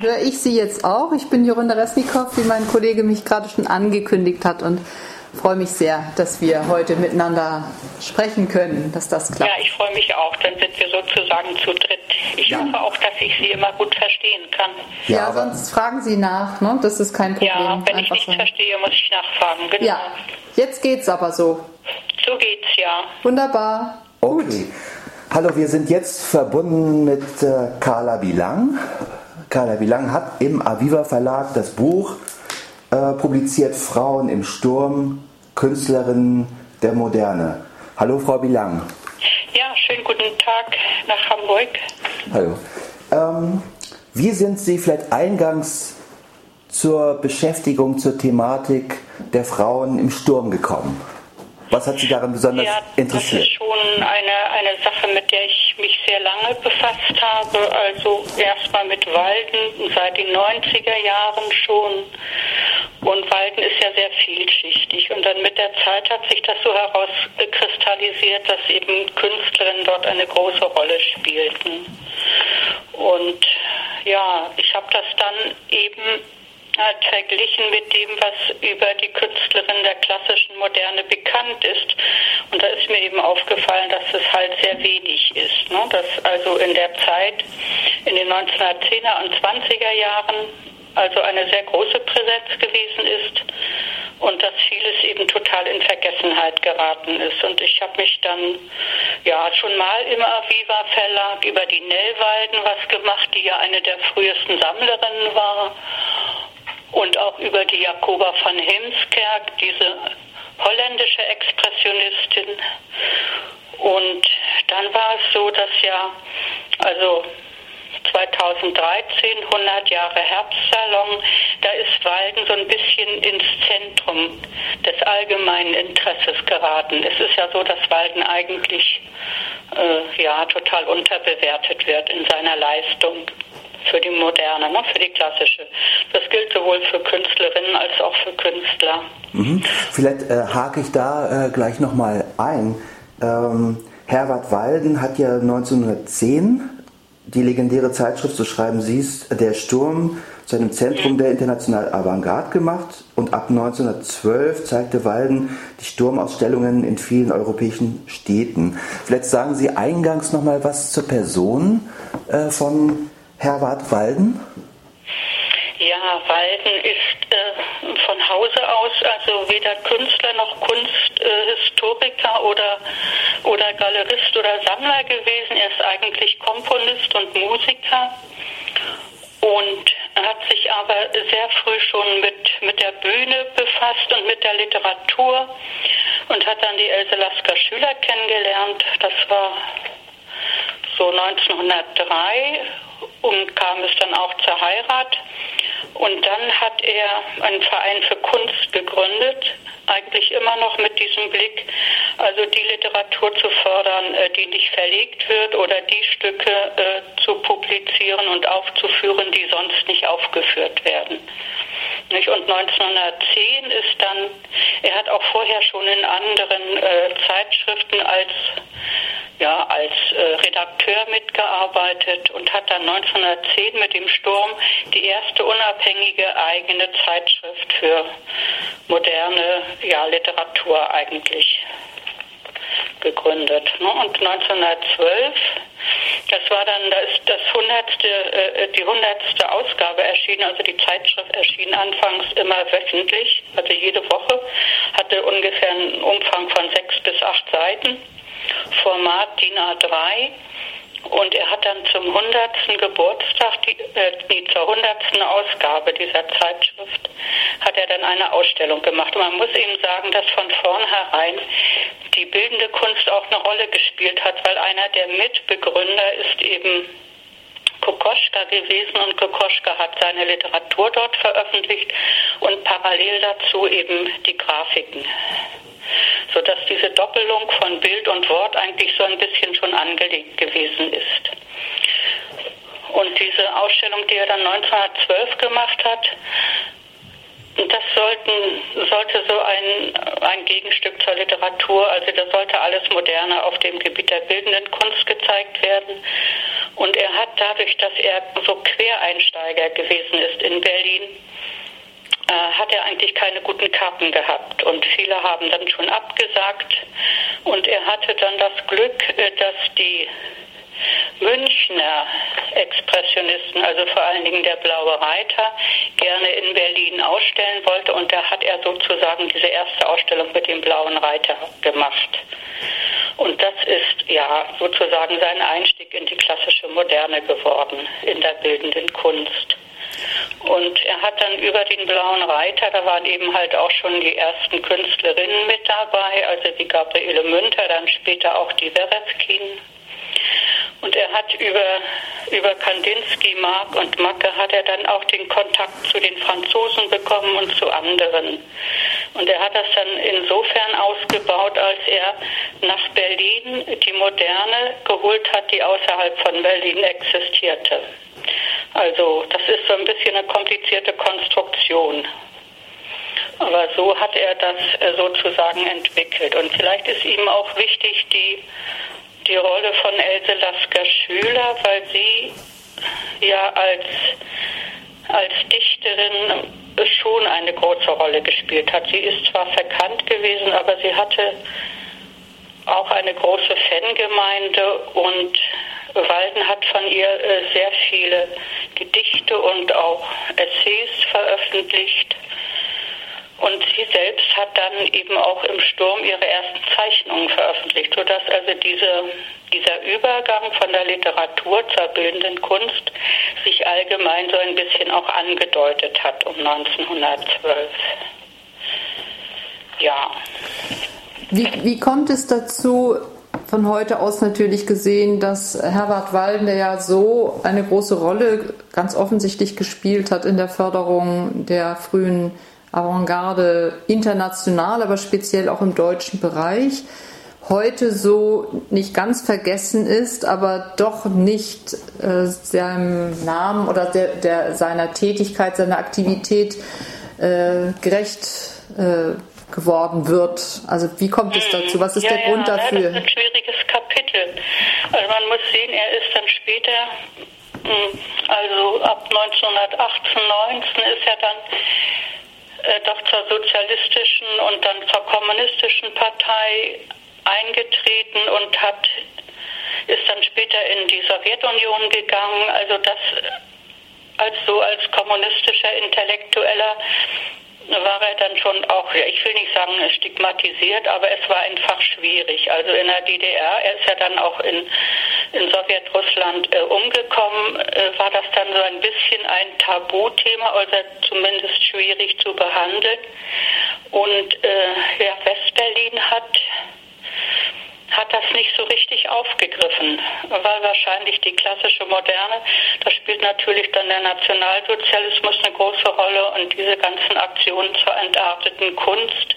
Höre ich Sie jetzt auch. Ich bin Jorinda Resnikow, wie mein Kollege mich gerade schon angekündigt hat und freue mich sehr, dass wir heute miteinander sprechen können, dass das klappt. Ja, ich freue mich auch. Dann sind wir sozusagen zu dritt. Ich ja. hoffe auch, dass ich Sie immer gut verstehen kann. Ja, ja sonst fragen Sie nach, ne? Das ist kein Problem. Ja, wenn Einfach ich nicht so. verstehe, muss ich nachfragen. Genau. Ja, jetzt geht's aber so. So geht's, ja. Wunderbar. Okay. Gut. Hallo, wir sind jetzt verbunden mit äh, Carla Bilang. Carla Bilang hat im Aviva Verlag das Buch äh, publiziert Frauen im Sturm, Künstlerinnen der Moderne. Hallo, Frau Bilang. Ja, schönen guten Tag nach Hamburg. Hallo. Ähm, wie sind Sie vielleicht eingangs zur Beschäftigung, zur Thematik der Frauen im Sturm gekommen? Was hat Sie daran besonders ja, interessiert? Das ist schon eine, eine Sache, mit der ich mich sehr lange befasst habe. Also erstmal mit Walden seit den 90er Jahren schon. Und Walden ist ja sehr vielschichtig. Und dann mit der Zeit hat sich das so herauskristallisiert, dass eben Künstlerinnen dort eine große Rolle spielten. Und ja, ich habe das dann eben halt verglichen mit dem, was über die Künstlerin der klassischen Moderne bekannt ist. Und da ist mir eben aufgefallen, dass es halt sehr wenig ist. Ne? Dass also in der Zeit, in den 1910er und 20er Jahren, also eine sehr große Präsenz gewesen ist und dass vieles eben total in Vergessenheit geraten ist. Und ich habe mich dann ja schon mal im Aviva Verlag über die Nellwalden was gemacht, die ja eine der frühesten Sammlerinnen war und auch über die Jakoba von Heemskerk, diese holländische Expressionistin. Und dann war es so, dass ja, also 2013, 100 Jahre Herbstsalon, da ist Walden so ein bisschen ins Zentrum des allgemeinen Interesses geraten. Es ist ja so, dass Walden eigentlich äh, ja total unterbewertet wird in seiner Leistung für die moderne, ne, für die klassische. Das gilt sowohl für Künstlerinnen als auch für Künstler. Mhm. Vielleicht äh, hake ich da äh, gleich nochmal ein. Ähm, Herbert Walden hat ja 1910 die legendäre Zeitschrift, so schreiben Sie es, Der Sturm zu einem Zentrum der internationalen Avantgarde gemacht und ab 1912 zeigte Walden die Sturmausstellungen in vielen europäischen Städten. Vielleicht sagen Sie eingangs nochmal was zur Person äh, von Herbert Walden? Ja, Walden ist äh, von Hause aus also weder Künstler noch Kunsthistoriker äh, oder, oder Galerist oder Sammler gewesen. Er ist eigentlich Komponist und Musiker und hat sich aber sehr früh schon mit, mit der Bühne befasst und mit der Literatur und hat dann die Else Lasker Schüler kennengelernt. Das war so 1903 und kam es dann auch zur Heirat. Und dann hat er einen Verein für Kunst gegründet, eigentlich immer noch mit diesem Blick, also die Literatur zu fördern, äh, die nicht verlegt wird oder die Stücke äh, zu publizieren und aufzuführen, die sonst nicht aufgeführt werden. Und 1910 ist dann, er hat auch vorher schon in anderen äh, Zeitschriften als ja, als äh, Redakteur mitgearbeitet und hat dann 1910 mit dem Sturm die erste unabhängige eigene Zeitschrift für moderne ja, Literatur eigentlich gegründet. Ne? Und 1912, das war dann das, das 100. Äh, die hundertste Ausgabe erschienen, also die Zeitschrift erschien anfangs immer wöchentlich, also jede Woche, hatte ungefähr einen Umfang von sechs bis acht Seiten Format DIN A3 und er hat dann zum 100. Geburtstag, die, äh, nee, zur 100. Ausgabe dieser Zeitschrift, hat er dann eine Ausstellung gemacht. Und man muss ihm sagen, dass von vornherein die bildende Kunst auch eine Rolle gespielt hat, weil einer der Mitbegründer ist eben Kokoschka gewesen und Kokoschka hat seine Literatur dort veröffentlicht und parallel dazu eben die Grafiken sodass diese Doppelung von Bild und Wort eigentlich so ein bisschen schon angelegt gewesen ist. Und diese Ausstellung, die er dann 1912 gemacht hat, sollte so ein, ein Gegenstück zur Literatur, also da sollte alles Moderne auf dem Gebiet der bildenden Kunst gezeigt werden. Und er hat dadurch, dass er so Quereinsteiger gewesen ist in Berlin, äh, hat er eigentlich keine guten Karten gehabt. Und viele haben dann schon abgesagt. Und er hatte dann das Glück, äh, dass die Münchner Expressionisten, also vor allen Dingen der Blaue Reiter, gerne in Berlin ausstellen wollte. Und da hat er sozusagen diese erste Ausstellung mit dem Blauen Reiter gemacht. Und das ist ja sozusagen sein Einstieg in die klassische Moderne geworden, in der bildenden Kunst. Und er hat dann über den Blauen Reiter, da waren eben halt auch schon die ersten Künstlerinnen mit dabei, also die Gabriele Münter, dann später auch die Werefkin. Und er hat über, über Kandinsky, Mark und Macke hat er dann auch den Kontakt zu den Franzosen bekommen und zu anderen. Und er hat das dann insofern ausgebaut, als er nach Berlin die Moderne geholt hat, die außerhalb von Berlin existierte. Also das ist so ein bisschen eine komplizierte Konstruktion. Aber so hat er das äh, sozusagen entwickelt. Und vielleicht ist ihm auch wichtig die, die Rolle von Else Lasker-Schüler, weil sie ja als, als Dichterin schon eine große Rolle gespielt hat. Sie ist zwar verkannt gewesen, aber sie hatte auch eine große Fangemeinde und Walden hat von ihr äh, sehr viele Gedichte und auch Essays veröffentlicht. Und sie selbst hat dann eben auch im Sturm ihre ersten Zeichnungen veröffentlicht, sodass also diese, dieser Übergang von der Literatur zur bildenden Kunst sich allgemein so ein bisschen auch angedeutet hat um 1912. Ja. Wie, wie kommt es dazu, von heute aus natürlich gesehen, dass Herbert Walden, der ja so eine große Rolle ganz offensichtlich gespielt hat in der Förderung der frühen Avantgarde international, aber speziell auch im deutschen Bereich, heute so nicht ganz vergessen ist, aber doch nicht äh, seinem Namen oder der, der, seiner Tätigkeit, seiner Aktivität äh, gerecht äh, geworden wird. Also wie kommt es dazu? Was ist ja, der Grund ja, dafür? Das ist ein schwieriges Kapitel. Also man muss sehen, er ist dann später, hm, also ab 1918, 19 ist er dann doch zur sozialistischen und dann zur kommunistischen Partei eingetreten und hat ist dann später in die Sowjetunion gegangen. Also das als so als kommunistischer Intellektueller war er dann schon auch, ich will nicht sagen stigmatisiert, aber es war einfach schwierig. Also in der DDR, er ist ja dann auch in, in Sowjetrussland äh, umgekommen, äh, war das dann so ein bisschen ein Tabuthema oder zumindest schwierig zu behandeln. Und äh, ja, Westberlin hat hat das nicht so richtig aufgegriffen, weil wahrscheinlich die klassische Moderne, da spielt natürlich dann der Nationalsozialismus eine große Rolle und diese ganzen Aktionen zur entarteten Kunst.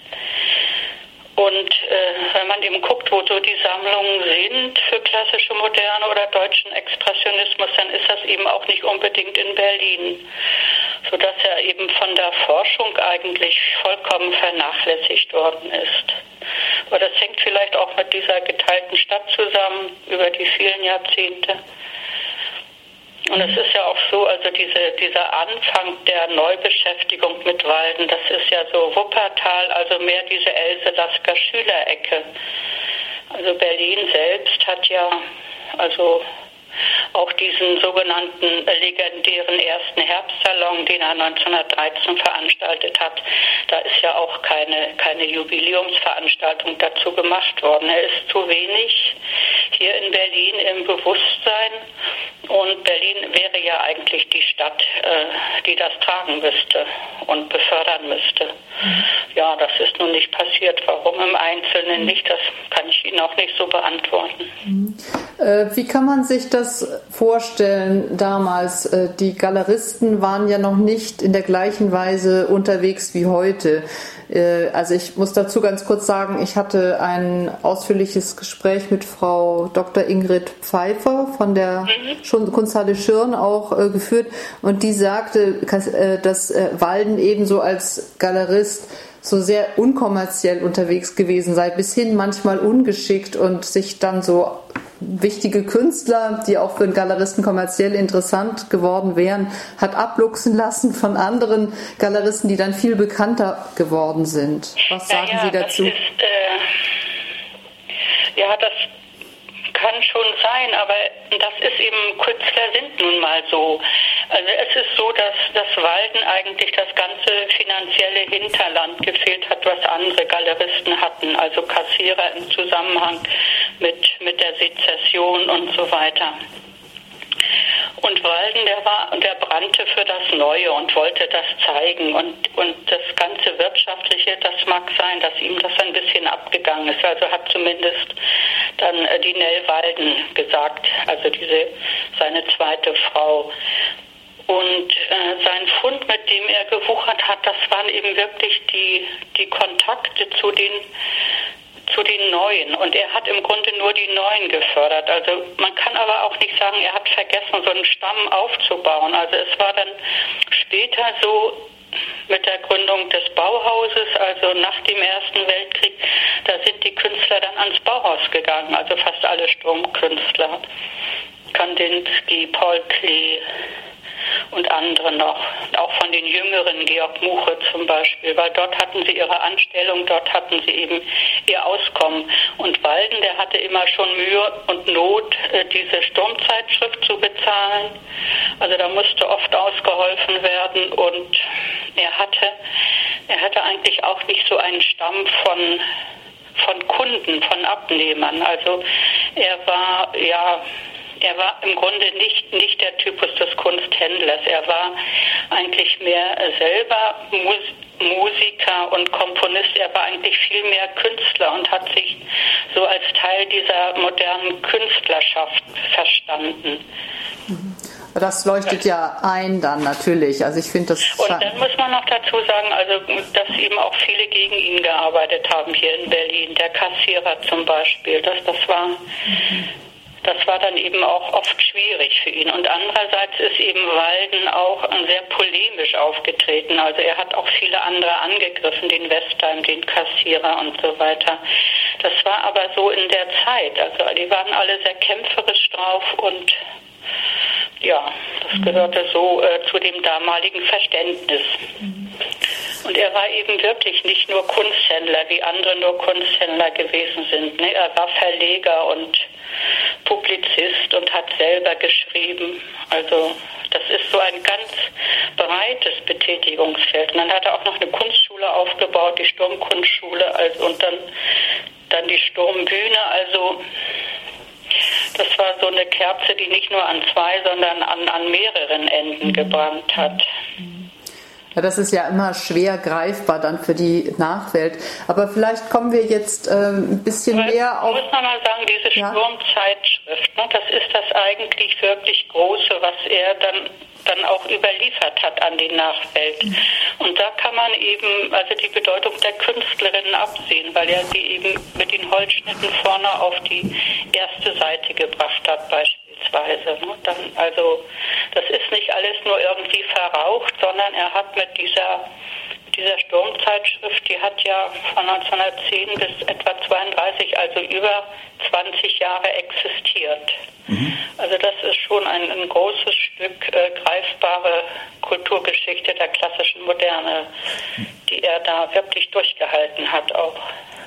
Und äh, wenn man eben guckt, wo so die Sammlungen sind für klassische Moderne oder deutschen Expressionismus, dann ist das eben auch nicht unbedingt in Berlin, sodass er eben von der Forschung eigentlich vollkommen vernachlässigt worden ist. Aber das hängt vielleicht auch mit dieser geteilten Stadt zusammen über die vielen Jahrzehnte. Und es ist ja auch so, also diese, dieser Anfang der Neubeschäftigung mit Walden, das ist ja so Wuppertal, also mehr diese Else Lasker Schülerecke. Also Berlin selbst hat ja also auch diesen sogenannten legendären ersten Herbstsalon, den er 1913 veranstaltet hat. Da ist ja auch keine, keine Jubiläumsveranstaltung dazu gemacht worden. Er ist zu wenig hier in Berlin im Bewusstsein und Berlin wäre ja eigentlich die Stadt, äh, die das tragen müsste und befördern müsste. Mhm. Ja, das ist nun nicht passiert. Warum im Einzelnen nicht, das kann ich Ihnen auch nicht so beantworten. Mhm. Äh, wie kann man sich das vorstellen damals? Äh, die Galeristen waren ja noch nicht in der gleichen Weise unterwegs wie heute. Äh, also ich muss dazu ganz kurz sagen, ich hatte ein ausführliches Gespräch mit Frau Dr. Ingrid Pfeiffer von der mhm. Kunsthalle Schirn auch äh, geführt und die sagte, dass Walden ebenso als Galerist so sehr unkommerziell unterwegs gewesen sei, bis hin manchmal ungeschickt und sich dann so wichtige Künstler, die auch für einen Galeristen kommerziell interessant geworden wären, hat abluchsen lassen von anderen Galeristen, die dann viel bekannter geworden sind. Was sagen ja, Sie dazu? Das ist, äh, ja, das kann schon sein, aber das ist eben, Künstler sind nun mal so. Also es ist so, dass das Walden eigentlich das ganze finanzielle Hinterland gefehlt hat, was andere Galeristen hatten, also Kassierer im Zusammenhang mit, mit der Sezession und so weiter. Und Walden, der war, der brannte für das Neue und wollte das zeigen. Und, und das ganze Wirtschaftliche, das mag sein, dass ihm das ein bisschen abgegangen ist. Also hat zumindest dann äh, die Nell Walden gesagt, also diese, seine zweite Frau. Und äh, sein Fund, mit dem er gewuchert hat, das waren eben wirklich die, die Kontakte zu den zu den Neuen. Und er hat im Grunde nur die Neuen gefördert. Also man kann aber auch nicht sagen, er hat vergessen, so einen Stamm aufzubauen. Also es war dann später so, mit der Gründung des Bauhauses, also nach dem Ersten Weltkrieg, da sind die Künstler dann ans Bauhaus gegangen, also fast alle Sturmkünstler. Kandinsky, Paul Klee, und andere noch, auch von den Jüngeren, Georg Muche zum Beispiel, weil dort hatten sie ihre Anstellung, dort hatten sie eben ihr Auskommen. Und Walden, der hatte immer schon Mühe und Not, äh, diese Sturmzeitschrift zu bezahlen. Also da musste oft ausgeholfen werden und er hatte, er hatte eigentlich auch nicht so einen Stamm von von Kunden, von Abnehmern. Also er war ja er war im Grunde nicht, nicht der Typus des Kunsthändlers. Er war eigentlich mehr selber Mus Musiker und Komponist. Er war eigentlich viel mehr Künstler und hat sich so als Teil dieser modernen Künstlerschaft verstanden. Das leuchtet ja ein dann natürlich. Also ich finde das. Und dann muss man noch dazu sagen, also dass eben auch viele gegen ihn gearbeitet haben hier in Berlin. Der Kassierer zum Beispiel, dass das war. Mhm das war dann eben auch oft schwierig für ihn. Und andererseits ist eben Walden auch sehr polemisch aufgetreten. Also er hat auch viele andere angegriffen, den Westheim, den Kassierer und so weiter. Das war aber so in der Zeit. Also die waren alle sehr kämpferisch drauf und ja, das gehörte so äh, zu dem damaligen Verständnis. Und er war eben wirklich nicht nur Kunsthändler, wie andere nur Kunsthändler gewesen sind. Ne? Er war Verleger und Publizist und hat selber geschrieben. Also das ist so ein ganz breites Betätigungsfeld. Und dann hat er auch noch eine Kunstschule aufgebaut, die Sturmkunstschule, also, und dann, dann die Sturmbühne. Also das war so eine Kerze, die nicht nur an zwei, sondern an, an mehreren Enden gebrannt hat. Ja, das ist ja immer schwer greifbar dann für die Nachwelt. Aber vielleicht kommen wir jetzt äh, ein bisschen Weil, mehr auf. Muss man mal sagen, diese ja? Sturmzeitschrift, ne, das ist das eigentlich wirklich Große, was er dann dann auch überliefert hat an die Nachwelt. Mhm. Und da kann man eben also die Bedeutung der Künstlerinnen absehen, weil er sie eben mit den Holzschnitten vorne auf die erste Seite gebracht hat, beispielsweise beispielsweise. Ne? Dann, also das ist nicht alles nur irgendwie verraucht, sondern er hat mit dieser dieser Sturmzeitschrift, die hat ja von 1910 bis etwa 32, also über 20 Jahre existiert. Mhm. Also das ist schon ein, ein großes Stück äh, greifbare Kulturgeschichte der klassischen Moderne, die er da wirklich durchgehalten hat auch.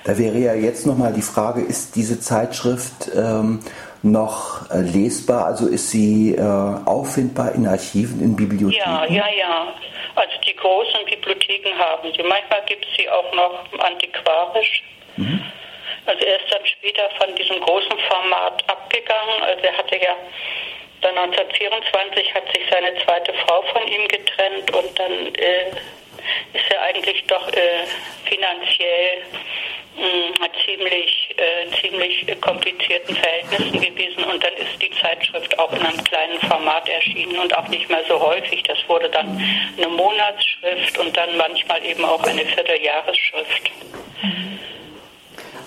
Da wäre ja jetzt nochmal die Frage, ist diese Zeitschrift ähm, noch äh, lesbar? Also ist sie äh, auffindbar in Archiven, in Bibliotheken? Ja, ja, ja. Also die großen Bibliotheken haben sie. Manchmal gibt es sie auch noch antiquarisch. Mhm. Also er ist dann später von diesem großen Format abgegangen. Also er hatte ja dann 1924 hat sich seine zweite Frau von ihm getrennt und dann äh, ist er eigentlich doch äh, finanziell mh, ziemlich, äh, ziemlich komplizierten Verhältnissen gewesen und dann ist die Auch in einem kleinen Format erschienen und auch nicht mehr so häufig. Das wurde dann eine Monatsschrift und dann manchmal eben auch eine Vierteljahresschrift.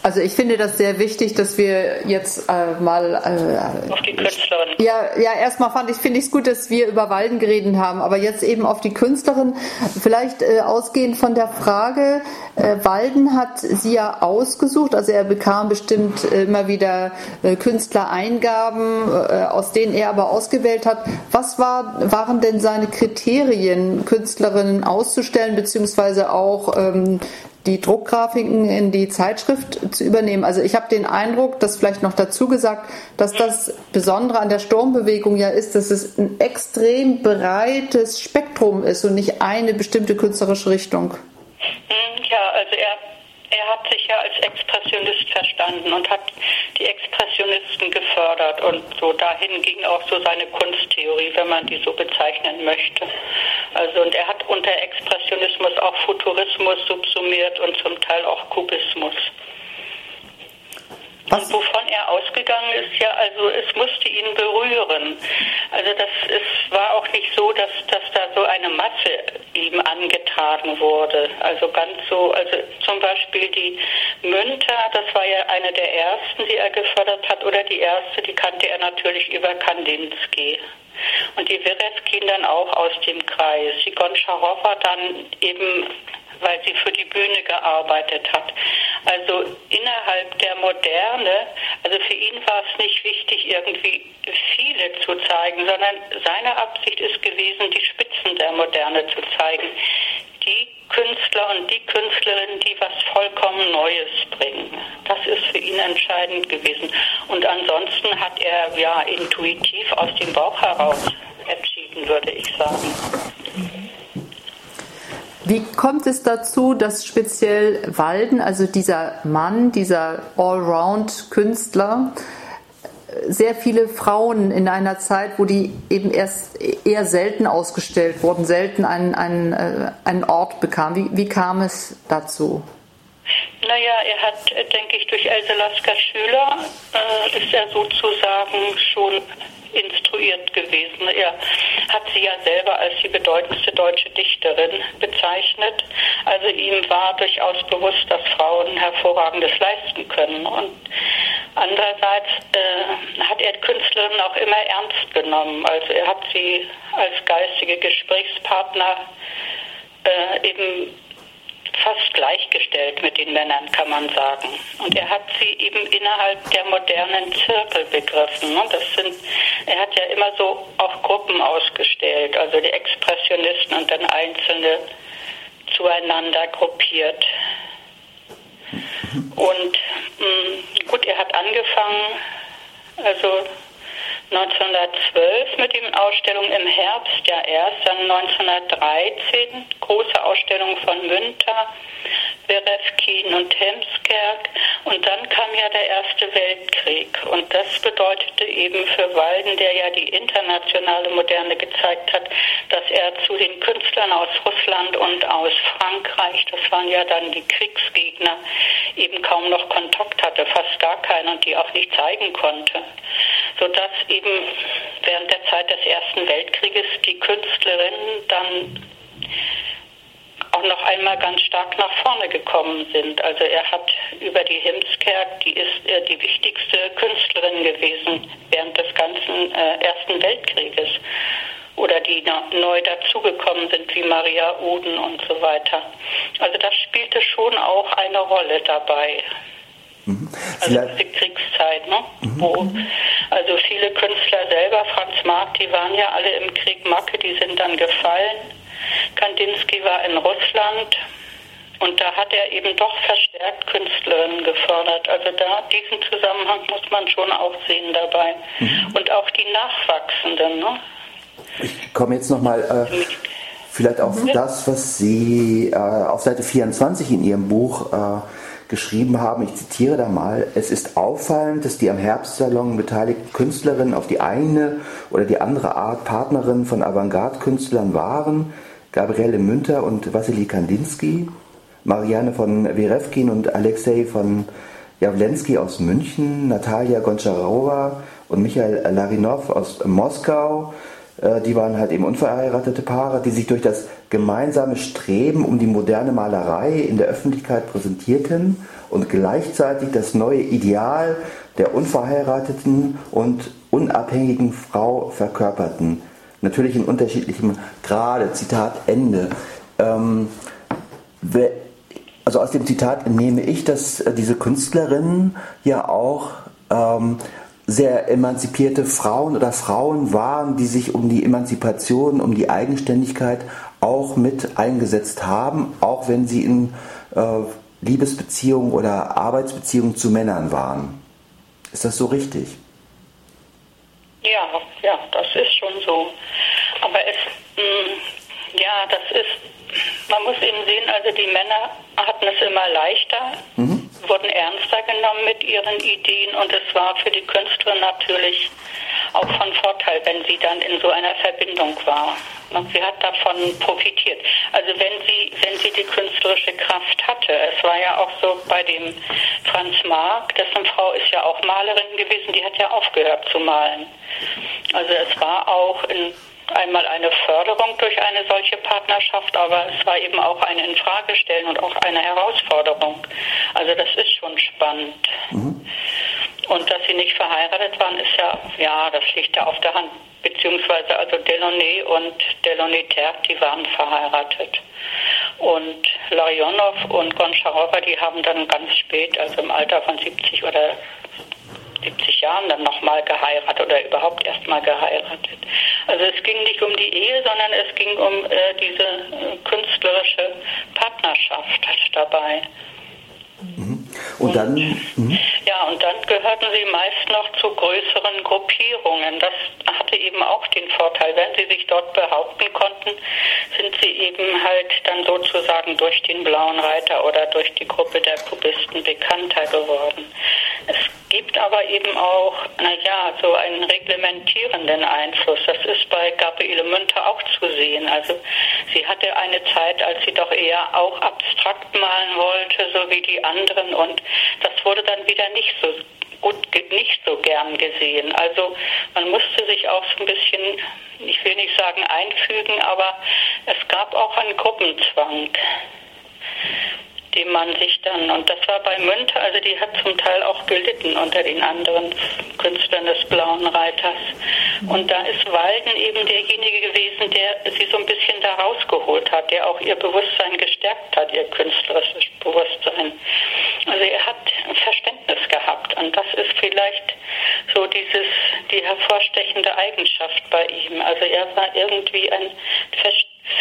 Also ich finde das sehr wichtig, dass wir jetzt äh, mal äh, auf die Künstlerin. Ja, ja, erstmal fand ich finde ich es gut, dass wir über Walden geredet haben, aber jetzt eben auf die Künstlerin. Vielleicht äh, ausgehend von der Frage, äh, Walden hat sie ja ausgesucht, also er bekam bestimmt immer wieder äh, Künstlereingaben, äh, aus denen er aber ausgewählt hat. Was war, waren denn seine Kriterien, Künstlerinnen auszustellen, beziehungsweise auch ähm, die Druckgrafiken in die Zeitschrift zu übernehmen. Also ich habe den Eindruck, dass vielleicht noch dazu gesagt, dass das Besondere an der Sturmbewegung ja ist, dass es ein extrem breites Spektrum ist und nicht eine bestimmte künstlerische Richtung. Hm, ja, also er er hat sich ja als Expressionist verstanden und hat die Expressionisten gefördert und so dahin ging auch so seine Kunsttheorie, wenn man die so bezeichnen möchte. Also und er hat unter Expressionismus auch Futurismus subsumiert und zum Teil auch Kubismus. Was? Und wovon er ausgegangen ist, ja, also es musste ihn berühren. Also das ist, war auch nicht so, dass, dass da so eine Masse ihm angetragen wurde. Also ganz so, also zum Beispiel die Münter, das war ja eine der ersten, die er gefördert hat, oder die erste, die kannte er natürlich über Kandinsky. Und die Werewkin dann auch aus dem Kreis. Die Goncharowa dann eben weil sie für die Bühne gearbeitet hat. Also innerhalb der Moderne, also für ihn war es nicht wichtig, irgendwie viele zu zeigen, sondern seine Absicht ist gewesen, die Spitzen der Moderne zu zeigen. Die Künstler und die Künstlerinnen, die was vollkommen Neues bringen. Das ist für ihn entscheidend gewesen. Und ansonsten hat er ja intuitiv aus dem Bauch heraus entschieden, würde ich sagen. Wie kommt es dazu, dass speziell Walden, also dieser Mann, dieser Allround-Künstler, sehr viele Frauen in einer Zeit, wo die eben erst eher selten ausgestellt wurden, selten einen, einen, äh, einen Ort bekamen. Wie, wie kam es dazu? Naja, er hat, denke ich, durch Else Lasker Schüler äh, ist er sozusagen schon instruiert gewesen. Er hat sie ja selber als die bedeutendste deutsche Dichterin bezeichnet. Also ihm war durchaus bewusst, dass Frauen hervorragendes leisten können. Und andererseits äh, hat er Künstlerinnen auch immer ernst genommen. Also er hat sie als geistige Gesprächspartner äh, eben fast gleichgestellt mit den Männern, kann man sagen. Und er hat sie eben innerhalb der modernen Zirkel begriffen. Ne? Das sind, er hat ja immer so auch Gruppen ausgestellt, also die Expressionisten und dann Einzelne zueinander gruppiert. Und mh, mm, gut, er hat angefangen, also 1912 mit den Ausstellungen im Herbst ja erst, dann 1913 große Ausstellung von Münter, Berewkin und Hemskerk und dann kam ja der Erste Weltkrieg. Und das bedeutete eben für Walden, der ja die internationale Moderne gezeigt hat, dass er zu den Künstlern aus Russland und aus Frankreich, das waren ja dann die Kriegsgegner, eben kaum noch Kontakt hatte, fast gar keinen und die auch nicht zeigen konnte, sodass eben während der Zeit des Ersten Weltkrieges die Künstlerinnen dann auch noch einmal ganz stark nach vorne gekommen sind. Also er hat über die Himskerk, die ist äh, die wichtigste Künstlerin gewesen während des ganzen äh, Ersten Weltkrieges. Oder die neu dazugekommen sind, wie Maria Uden und so weiter. Also das spielte schon auch eine Rolle dabei. Mhm. Also die Kriegszeit, ne? Mhm. Wo also viele Künstler selber, Franz Marc, die waren ja alle im Krieg Macke, die sind dann gefallen. Kandinsky war in Russland und da hat er eben doch verstärkt Künstlerinnen gefördert. Also da diesen Zusammenhang muss man schon auch sehen dabei. Mhm. Und auch die Nachwachsenden. Ne? Ich komme jetzt nochmal äh, vielleicht auf mhm. das, was Sie äh, auf Seite 24 in Ihrem Buch äh, geschrieben haben, ich zitiere da mal, es ist auffallend, dass die am Herbstsalon beteiligten Künstlerinnen auf die eine oder die andere Art Partnerin von Avantgarde-Künstlern waren, Gabriele Münter und Wassily Kandinsky, Marianne von Werewkin und Alexei von Jawlensky aus München, Natalia Goncharowa und Michael Larinov aus Moskau, Äh, die waren halt eben unverheiratete Paare, die sich durch das gemeinsame Streben um die moderne Malerei in der Öffentlichkeit präsentierten und gleichzeitig das neue Ideal der unverheirateten und unabhängigen Frau verkörperten. Natürlich in unterschiedlichem Grade. Zitat Ende. Ähm, also aus dem Zitat entnehme ich, dass äh, diese Künstlerinnen ja auch ähm, sehr emanzipierte Frauen oder Frauen waren, die sich um die Emanzipation, um die Eigenständigkeit auch mit eingesetzt haben, auch wenn sie in äh, Liebesbeziehungen oder Arbeitsbeziehungen zu Männern waren. Ist das so richtig? Ja, ja, das ist schon so. Aber es, mh, mm, ja, das ist, man muss eben sehen, also die Männer hatten es immer leichter. Mhm wurden ernster genommen mit ihren Ideen und es war für die Künstlerin natürlich auch von Vorteil, wenn sie dann in so einer Verbindung war. Und sie hat davon profitiert. Also wenn sie, wenn sie die künstlerische Kraft hatte, es war ja auch so bei dem Franz Marc, dessen Frau ist ja auch Malerin gewesen, die hat ja aufgehört zu malen. Also es war auch in einmal eine Förderung durch eine solche Partnerschaft, aber es war eben auch eine Infragestellen und auch eine Herausforderung. Also das ist schon spannend. Mhm. Und dass sie nicht verheiratet waren, ist ja, ja, das liegt ja auf der Hand. Beziehungsweise also Delaunay und Delaunay Terk, die waren verheiratet. Und Larionov und Goncharova, die haben dann ganz spät, also im Alter von 70 oder 70 Jahren dann nochmal geheiratet oder überhaupt erstmal geheiratet. Also es ging nicht um die Ehe, sondern es ging um äh, diese äh, künstlerische Partnerschaft dabei. Mhm. Und dann? Mhm. Ja, und dann gehörten sie meist noch zu größeren Gruppierungen. Das hatte eben auch den Vorteil, wenn sie sich dort behaupten konnten, sind sie eben halt dann sozusagen durch den Blauen Reiter oder durch die Gruppe der Kubisten bekannter geworden. Es gibt aber eben auch, naja, so einen reglementierenden Einfluss. Das ist bei Gabriele Münter auch zu sehen. Also sie hatte eine Zeit, als sie doch eher auch abstrakt malen wollte, so wie die anderen. Und das wurde dann wieder nicht so gut, nicht so gern gesehen. Also man musste sich auch so ein bisschen, ich will nicht sagen einfügen, aber es gab auch einen Gruppenzwang dem man sich dann, und das war bei Münter, also die hat zum Teil auch gelitten unter den anderen Künstlern des Blauen Reiters. Und da ist Walden eben derjenige gewesen, der sie so ein bisschen da rausgeholt hat, der auch ihr Bewusstsein gestärkt hat, ihr künstlerisches Bewusstsein. Also er hat Verständnis gehabt und das ist vielleicht so dieses, die hervorstechende Eigenschaft bei ihm. Also er war irgendwie ein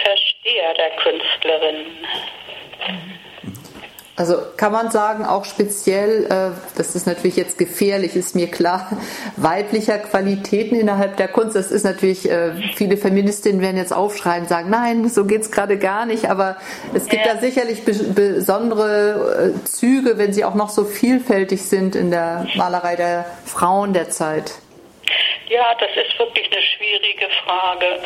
Versteher der Künstlerin. Also kann man sagen, auch speziell, äh, das ist natürlich jetzt gefährlich, ist mir klar, weiblicher Qualitäten innerhalb der Kunst. Das ist natürlich, äh, viele Feministinnen werden jetzt aufschreien, sagen, nein, so geht's gerade gar nicht. Aber es gibt ja. da sicherlich besondere äh, Züge, wenn sie auch noch so vielfältig sind in der Malerei der Frauen der Zeit. Ja, das ist wirklich eine schwierige Frage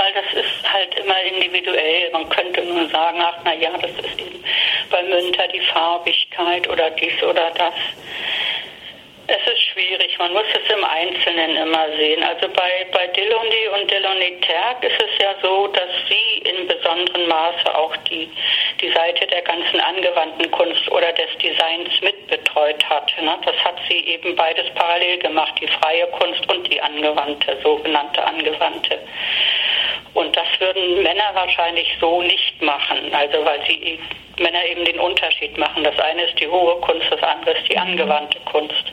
weil das ist halt immer individuell. Man könnte nur sagen, ach na ja, das ist eben bei Münter die Farbigkeit oder dies oder das. Es ist schwierig, man muss es im Einzelnen immer sehen. Also bei, bei Delaunay und Delaunay Terk ist es ja so, dass sie in besonderem Maße auch die, die Seite der ganzen angewandten Kunst oder des Designs mitbetreut hat. Ne? Das hat sie eben beides parallel gemacht, die freie Kunst und die angewandte, sogenannte angewandte. Und das würden Männer wahrscheinlich so nicht machen, also weil sie Männer eben den Unterschied machen. Das eine ist die hohe Kunst, das andere ist die mhm. angewandte Kunst.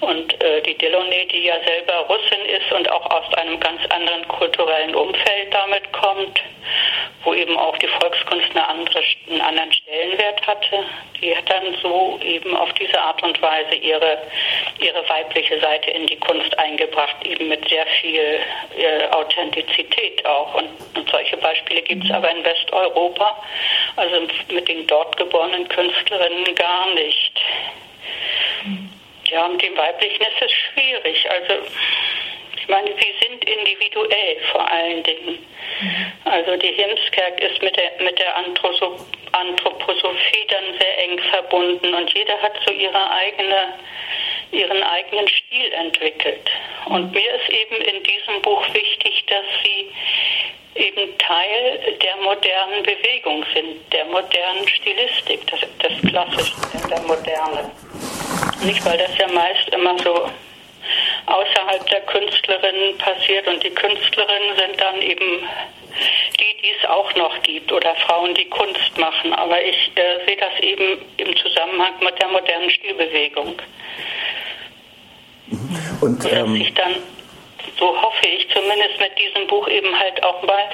Und äh, die Delaunay, die ja selber Russin ist und auch aus einem ganz anderen kulturellen Umfeld damit kommt, wo eben auch die Volkskunst eine andere, einen anderen Stellenwert hatte, die hat dann so eben auf diese Art und Weise ihre, ihre weibliche Seite in die Kunst eingebracht, eben mit sehr viel äh, Authentizität auch. Und, und solche Beispiele gibt es aber in Westeuropa, also mit den dort geborenen Künstlerinnen gar nicht. Ja, mit dem Weiblichen ist es schwierig. Also, ich meine, sie sind individuell vor allen Dingen. Also die Himskerk ist mit der, mit der Anthroposophie dann sehr eng verbunden und jeder hat so ihre eigene, ihren eigenen Stil entwickelt. Und mir ist eben in diesem Buch wichtig, dass sie eben Teil der modernen Bewegung sind, der modernen Stilistik, des, des Klassischen, der Moderne. Nicht, weil das ja meist immer so außerhalb der Künstlerinnen passiert und die Künstlerinnen sind dann eben die, die es auch noch gibt oder Frauen, die Kunst machen. Aber ich äh, sehe das eben im Zusammenhang mit der modernen Stilbewegung. Und ähm, sich dann so hoffe ich zumindest mit diesem Buch eben halt auch mal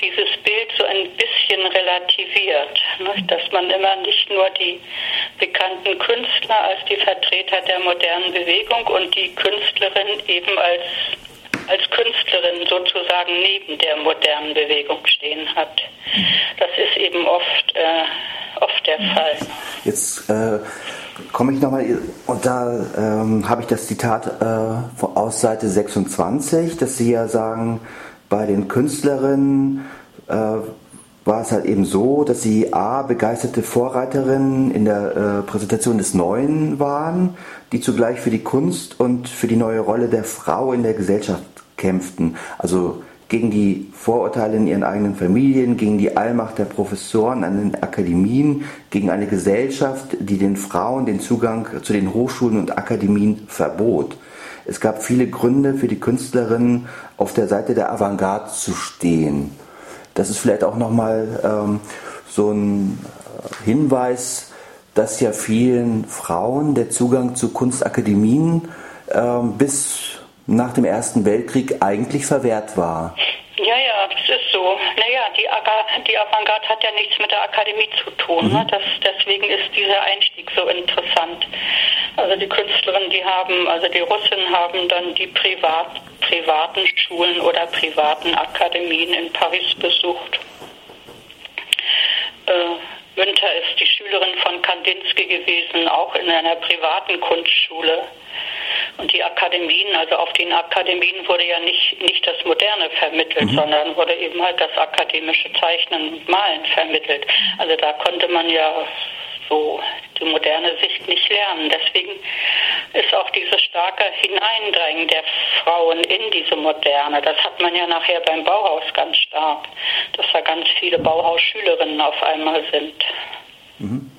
dieses Bild so ein bisschen relativiert, ne? dass man immer nicht nur die bekannten Künstler als die Vertreter der modernen Bewegung und die Künstlerin eben als als Künstlerin sozusagen neben der modernen Bewegung stehen hat. Das ist eben oft, äh, oft der Fall. Jetzt äh, komme ich nochmal, und da ähm, habe ich das Zitat äh, aus Seite 26, dass Sie ja sagen, bei den Künstlerinnen äh, war es halt eben so, dass sie A, begeisterte Vorreiterinnen in der äh, Präsentation des Neuen waren, die zugleich für die Kunst und für die neue Rolle der Frau in der Gesellschaft kämpften. Also gegen die Vorurteile in ihren eigenen Familien, gegen die Allmacht der Professoren an den Akademien, gegen eine Gesellschaft, die den Frauen den Zugang zu den Hochschulen und Akademien verbot. Es gab viele Gründe für die Künstlerinnen, auf der Seite der Avantgarde zu stehen. Das ist vielleicht auch nochmal ähm, so ein Hinweis, dass ja vielen Frauen der Zugang zu Kunstakademien ähm, bis nach dem Ersten Weltkrieg eigentlich verwehrt war. Ja, ja, das ist so. Naja, die, die Avantgarde hat ja nichts mit der Akademie zu tun. Ne? Mhm. Ne? Das, deswegen ist dieser Einstieg so interessant. Also die Künstlerinnen, die haben, also die Russen haben dann die Privat, privaten Schulen oder privaten Akademien in Paris besucht. Äh, Münter ist die Schülerin von Kandinsky gewesen, auch in einer privaten Kunstschule. Und die Akademien, also auf den Akademien wurde ja nicht, nicht das Moderne vermittelt, mhm. sondern wurde eben halt das akademische Zeichnen und Malen vermittelt. Also da konnte man ja so die moderne Sicht nicht lernen. Deswegen ist auch dieses starke Hineindrängen der Frauen in diese Moderne, das hat man ja nachher beim Bauhaus ganz stark, dass da ganz viele Bauhausschülerinnen auf einmal sind. Mhm.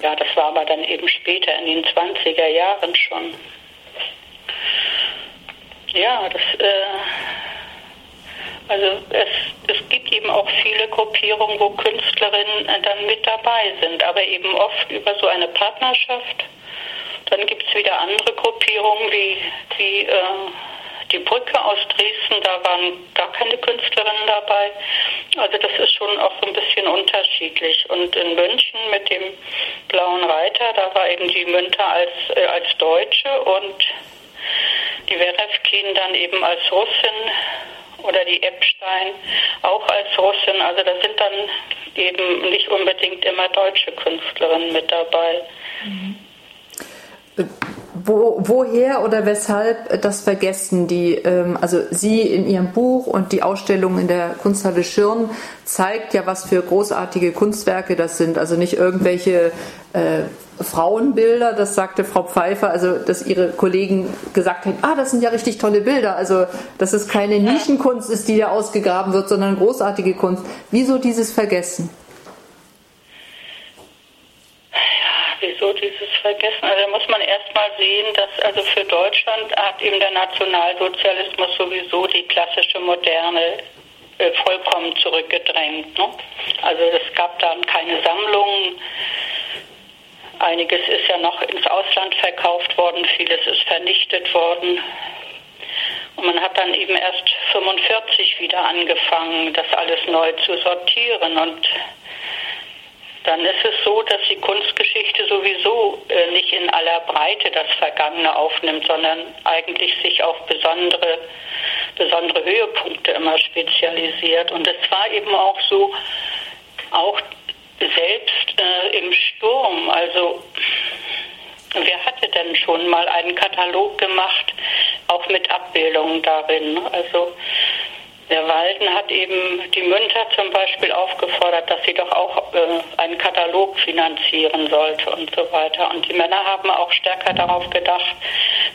Ja, das war aber dann eben später in den 20er Jahren schon. Ja, das, äh, also es, es gibt eben auch viele Gruppierungen, wo Künstlerinnen äh, dann mit dabei sind, aber eben oft über so eine Partnerschaft. Dann gibt es wieder andere Gruppierungen wie, wie äh, die Brücke aus Dresden, da waren gar keine Künstlerinnen dabei. Also das ist schon auch so ein bisschen unterschiedlich. Und in München mit dem Blauen Reiter, da war eben die Münter als, äh, als Deutsche und die Werefkin dann eben als Russin oder die Epstein auch als Russin. Also da sind dann eben nicht unbedingt immer deutsche Künstlerinnen mit dabei. Mhm. Wo, woher oder weshalb das Vergessen, die, ähm, also Sie in Ihrem Buch und die Ausstellung in der Kunsthalle Schirn zeigt ja, was für großartige Kunstwerke das sind. Also nicht irgendwelche äh, Frauenbilder, das sagte Frau Pfeiffer, also dass ihre Kollegen gesagt haben, ah, das sind ja richtig tolle Bilder, also dass es keine Nischenkunst ist, die da ausgegraben wird, sondern großartige Kunst. Wieso dieses Vergessen? Ja, wieso dieses Vergessen? Also da muss man erstmal sehen, dass also für Deutschland hat eben der Nationalsozialismus sowieso die klassische Moderne äh, vollkommen zurückgedrängt. Ne? Also es gab dann keine Sammlungen Einiges ist ja noch ins Ausland verkauft worden, vieles ist vernichtet worden. Und man hat dann eben erst 45 wieder angefangen, das alles neu zu sortieren. Und dann ist es so, dass die Kunstgeschichte sowieso äh, nicht in aller Breite das Vergangene aufnimmt, sondern eigentlich sich auf besondere, besondere Höhepunkte immer spezialisiert. Und es war eben auch so, auch selbst äh, im Sturm, also wer hatte denn schon mal einen Katalog gemacht, auch mit Abbildungen darin? Also der Walden hat eben die Münter zum Beispiel aufgefordert, dass sie doch auch äh, einen Katalog finanzieren sollte und so weiter. Und die Männer haben auch stärker darauf gedacht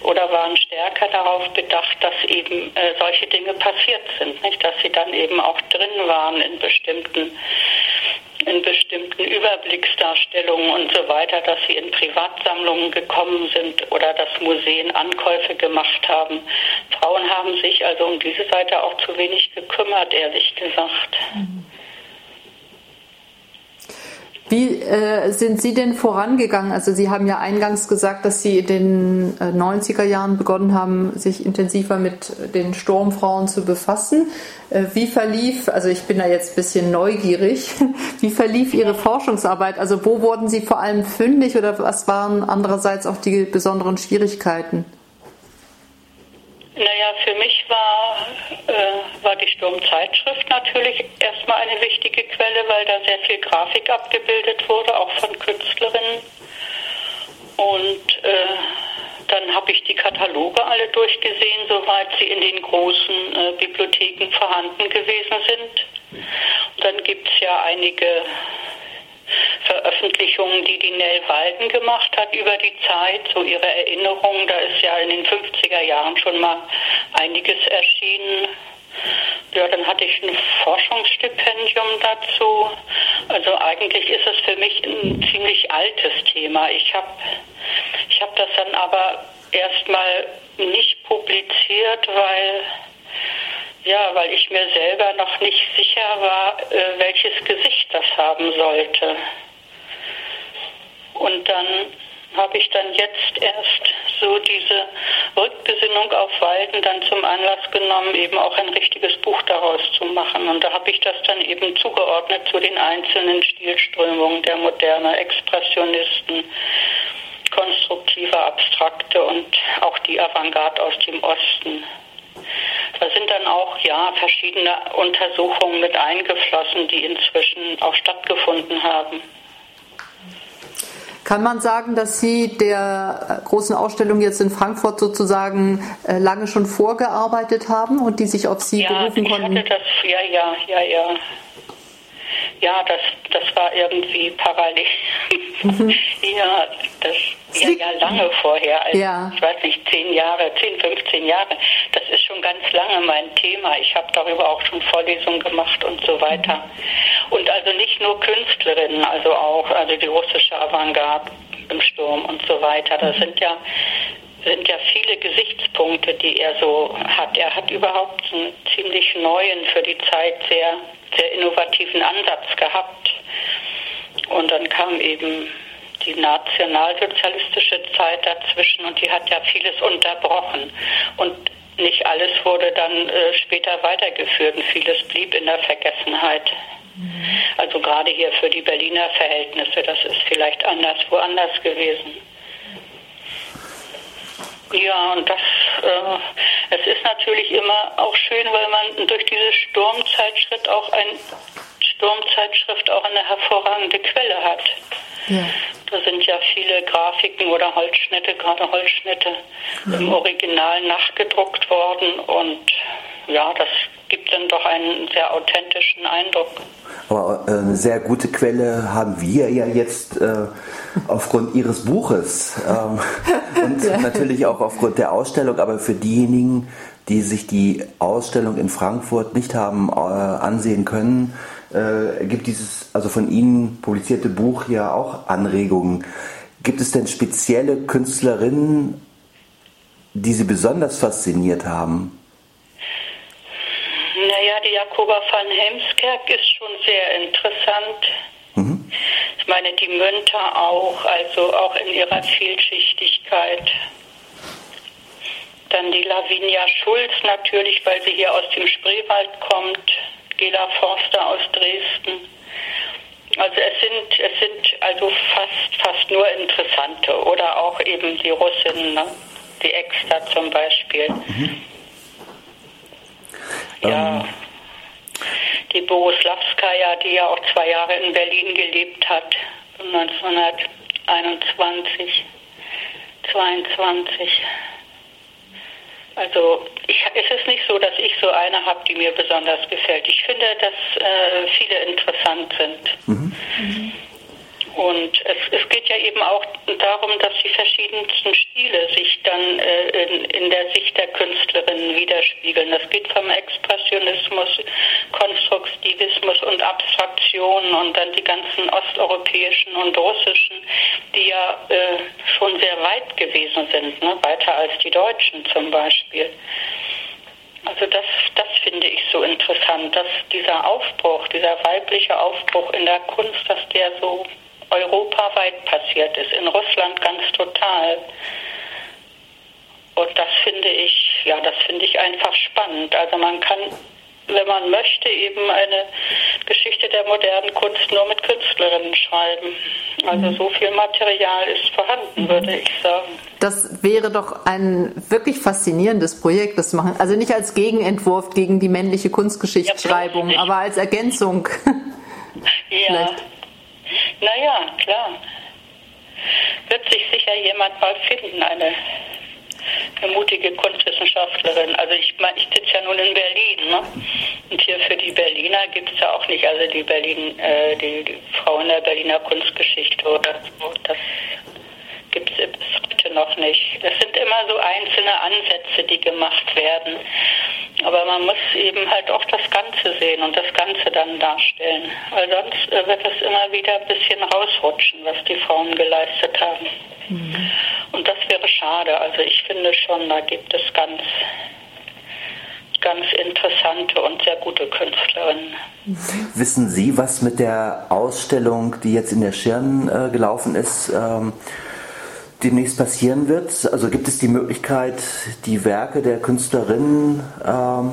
oder waren stärker darauf bedacht, dass eben äh, solche Dinge passiert sind, nicht? Dass sie dann eben auch drin waren in bestimmten in bestimmten Überblicksdarstellungen und so weiter, dass sie in Privatsammlungen gekommen sind oder dass Museen Ankäufe gemacht haben. Frauen haben sich also um diese Seite auch zu wenig gekümmert, ehrlich gesagt. Mhm. Wie äh, sind Sie denn vorangegangen? Also Sie haben ja eingangs gesagt, dass Sie in den äh, 90er Jahren begonnen haben, sich intensiver mit den Sturmfrauen zu befassen. Äh, wie verlief, also ich bin da jetzt ein bisschen neugierig, wie verlief Ihre Forschungsarbeit? Also wo wurden Sie vor allem fündig oder was waren andererseits auch die besonderen Schwierigkeiten? Naja, für mich war, äh, war die Sturmzeitschrift natürlich erstmal eine wichtige Quelle, weil da sehr viel Grafik abgebildet wurde, auch von Künstlerinnen. Und äh, dann habe ich die Kataloge alle durchgesehen, soweit sie in den großen äh, Bibliotheken vorhanden gewesen sind. Und dann gibt es ja einige Veröffentlichungen, die die Nell Walden gemacht hat über die Zeit, so ihre Erinnerungen. Da ist ja in den 50er Jahren schon mal einiges erschienen. Ja, dann hatte ich ein Forschungsstipendium dazu. Also eigentlich ist es für mich ein ziemlich altes Thema. Ich habe ich hab das dann aber erstmal nicht publiziert, weil ja, weil ich mir selber noch nicht sicher war, äh, welches Gesicht das haben sollte. Und dann habe ich dann jetzt erst so diese Rückbesinnung auf Walden dann zum Anlass genommen, eben auch ein richtiges Buch daraus zu machen. Und da habe ich das dann eben zugeordnet zu den einzelnen Stilströmungen der Moderne, Expressionisten, konstruktive Abstrakte und auch die Avantgarde aus dem Osten. Da sind dann auch ja verschiedene Untersuchungen mit eingeflossen, die inzwischen auch stattgefunden haben. Kann man sagen, dass Sie der großen Ausstellung jetzt in Frankfurt sozusagen äh, lange schon vorgearbeitet haben und die sich auf Sie ja, berufen ich konnten? Hatte das, ja, ja, ja, ja. Ja, das, das war irgendwie parallel. Mhm. ja, das ja, ja lange vorher. Also, ja. Ich weiß nicht, zehn Jahre, zehn, 15 Jahre. Das ist schon ganz lange mein Thema. Ich habe darüber auch schon Vorlesungen gemacht und so weiter. Und also nicht nur Künstlerinnen, also auch also die russische Avantgarde im Sturm und so weiter. Da sind ja sind ja viele Gesichtspunkte, die er so hat. Er hat überhaupt einen ziemlich neuen, für die Zeit sehr, sehr innovativen Ansatz gehabt. Und dann kam eben die nationalsozialistische Zeit dazwischen und die hat ja vieles unterbrochen. Und nicht alles wurde dann äh, später weitergeführt und vieles blieb in der Vergessenheit. Mhm. Also gerade hier für die Berliner Verhältnisse, das ist vielleicht anders woanders gewesen. Ja, und das, äh, es ist natürlich immer auch schön, weil man durch diese Sturmzeitschrift auch ein Sturmzeitschrift auch eine hervorragende Quelle hat. Ja. Da sind ja viele Grafiken oder Holzschnitte, gerade Holzschnitte, mhm. im Original nachgedruckt worden und ja, das gibt dann doch einen sehr authentischen Eindruck. Aber äh, eine sehr gute Quelle haben wir ja jetzt äh, aufgrund Ihres Buches ähm, und ja. natürlich auch aufgrund der Ausstellung. Aber für diejenigen, die sich die Ausstellung in Frankfurt nicht haben äh, ansehen können, äh, gibt dieses also von Ihnen publizierte Buch ja auch Anregungen. Gibt es denn spezielle Künstlerinnen, die Sie besonders fasziniert haben? Naja, die Jakoba van Hemskerk ist schon sehr interessant. Mhm. Ich meine, die Münter auch, also auch in ihrer Vielschichtigkeit. Dann die Lavinia Schulz natürlich, weil sie hier aus dem Spreewald kommt. Gela Forster aus Dresden. Also es sind, es sind also fast, fast nur interessante oder auch eben die Russinnen, ne? die Exter zum Beispiel. Mhm. Ja. Ähm. Die Borislawskaja, die ja auch zwei Jahre in Berlin gelebt hat, 1921, 22. Also ich, es ist nicht so, dass ich so eine habe, die mir besonders gefällt. Ich finde, dass äh, viele interessant sind. Mhm. Mhm. Und es, es, geht ja eben auch darum, dass die verschiedensten Stile sich dann äh, in, in, der Sicht der Künstlerin widerspiegeln. Das geht vom Expressionismus, Konstruktivismus und Abstraktion und dann die ganzen osteuropäischen und russischen, die ja äh, schon sehr weit gewesen sind, ne? weiter als die Deutschen zum Beispiel. Also das, das finde ich so interessant, dass dieser Aufbruch, dieser weibliche Aufbruch in der Kunst, dass der so europaweit passiert ist, in Russland ganz total. Und das finde ich, ja, das finde ich einfach spannend. Also man kann, wenn man möchte, eben eine Geschichte der modernen Kunst nur mit Künstlerinnen schreiben. Also mhm. so viel Material ist vorhanden, würde ich sagen. Das wäre doch ein wirklich faszinierendes Projekt, das zu machen. Also nicht als Gegenentwurf gegen die männliche Kunstgeschichtsschreibung, ja, aber als Ergänzung. Ja. Vielleicht. Naja, klar. Wird sich sicher jemand mal finden, eine, eine mutige Kunstwissenschaftlerin. Also ich meine, ich sitze ja nun in Berlin, ne? Und hier für die Berliner gibt es ja auch nicht, also die Berlin, äh, die, die Frauen der Berliner Kunstgeschichte oder so. Das gibt es bis heute noch nicht. Das sind immer so einzelne Ansätze, die gemacht werden. Aber man muss eben halt auch das Ganze sehen und das Ganze dann darstellen. Weil sonst äh, wird es immer wieder ein bisschen rausrutschen, was die Frauen geleistet haben. Mhm. Und das wäre schade. Also ich finde schon, da gibt es ganz, ganz interessante und sehr gute Künstlerinnen. Wissen Sie, was mit der Ausstellung, die jetzt in der Schirn äh, gelaufen ist, ähm, demnächst passieren wird? Also gibt es die Möglichkeit, die Werke der Künstlerinnen ähm,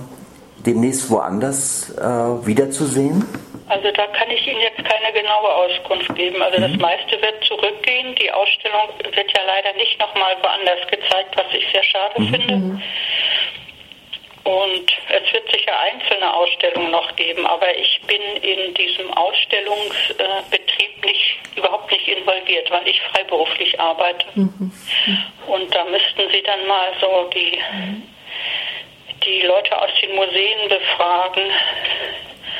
demnächst woanders äh, wiederzusehen? Also da kann ich Ihnen jetzt keine genaue Auskunft geben. Also das mhm. meiste wird zurückgehen. Die Ausstellung wird ja leider nicht nochmal woanders gezeigt, was ich sehr schade mhm. finde. Mhm. Und es wird sicher einzelne Ausstellungen noch geben, aber ich bin in diesem Ausstellungsbetrieb nicht, überhaupt nicht involviert, weil ich freiberuflich arbeite. Mhm. Und da müssten Sie dann mal so die, die Leute aus den Museen befragen.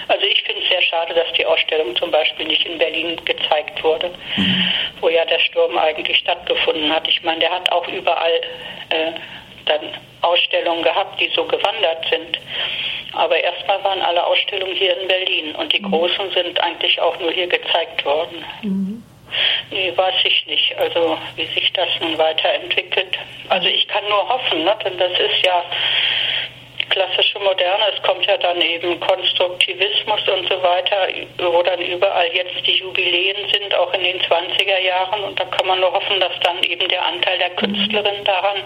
Also ich finde es sehr schade, dass die Ausstellung zum Beispiel nicht in Berlin gezeigt wurde, mhm. wo ja der Sturm eigentlich stattgefunden hat. Ich meine, der hat auch überall äh, dann Ausstellungen gehabt, die so gewandert sind. Aber erstmal waren alle Ausstellungen hier in Berlin und die mhm. großen sind eigentlich auch nur hier gezeigt worden. Mhm. Nee, weiß ich nicht, also wie sich das nun weiterentwickelt. Also ich kann nur hoffen, ne? denn das ist ja klassische Moderne, es kommt ja dann eben Konstruktivismus und so weiter, wo dann überall jetzt die Jubiläen sind, auch in den 20er Jahren. Und da kann man nur hoffen, dass dann eben der Anteil der Künstlerin daran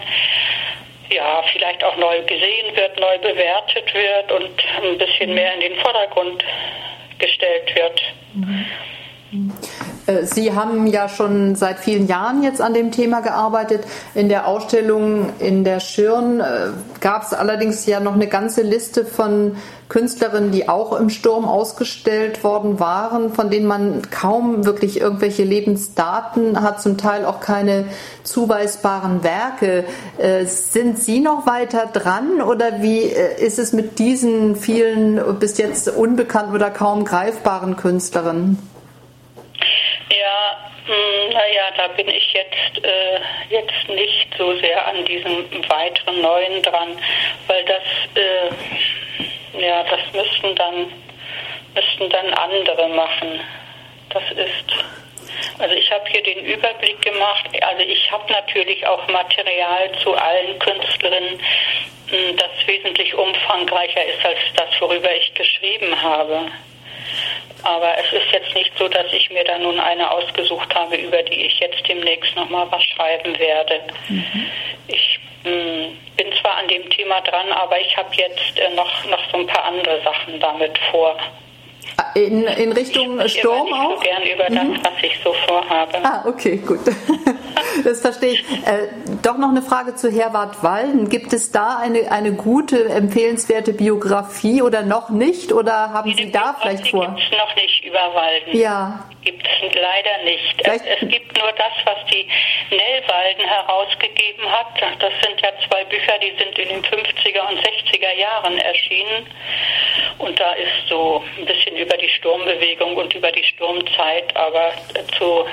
ja, vielleicht auch neu gesehen wird, neu bewertet wird und ein bisschen mehr in den Vordergrund gestellt wird. Äh, Sie haben ja schon seit vielen Jahren jetzt an dem Thema gearbeitet. In der Ausstellung in der Schirn äh, gab es allerdings ja noch eine ganze Liste von Künstlerinnen, die auch im Sturm ausgestellt worden waren, von denen man kaum wirklich irgendwelche Lebensdaten hat, zum Teil auch keine zuweisbaren Werke. Äh, sind Sie noch weiter dran oder wie äh, ist es mit diesen vielen bis jetzt unbekannten oder kaum greifbaren Künstlerinnen? Ja, hm, naja, da bin ich jetzt, äh, jetzt nicht so sehr an diesem weiteren Neuen dran, weil das äh, ja, das müssten dann, müssten dann andere machen. Das ist, also ich habe hier den Überblick gemacht. Also ich habe natürlich auch Material zu allen Künstlerinnen, hm, das wesentlich umfangreicher ist als das, worüber ich geschrieben habe. Aber es ist jetzt nicht so, dass ich mir da nun eine ausgesucht habe, über die ich jetzt demnächst nochmal was schreiben werde. Mhm. Ich hm, bin zwar an dem Thema dran, aber ich habe jetzt äh, noch, noch so ein paar andere Sachen damit vor. In, in Richtung ich Sturm auch? Ich so gern über das, mhm. was ich so vorhabe. Ah, okay, gut. Das verstehe ich. Äh, doch noch eine Frage zu Herwart Walden. Gibt es da eine, eine gute, empfehlenswerte Biografie oder noch nicht? Oder haben Sie da vielleicht vor? Gibt es noch nicht über Walden. Ja. Gibt es leider nicht. Es, es, gibt nur das, was die Nell Walden herausgegeben hat. Das sind ja zwei Bücher, die sind in den 50er und 60er Jahren erschienen. Und da ist so ein bisschen über die Sturmbewegung und über die Sturmzeit, aber zu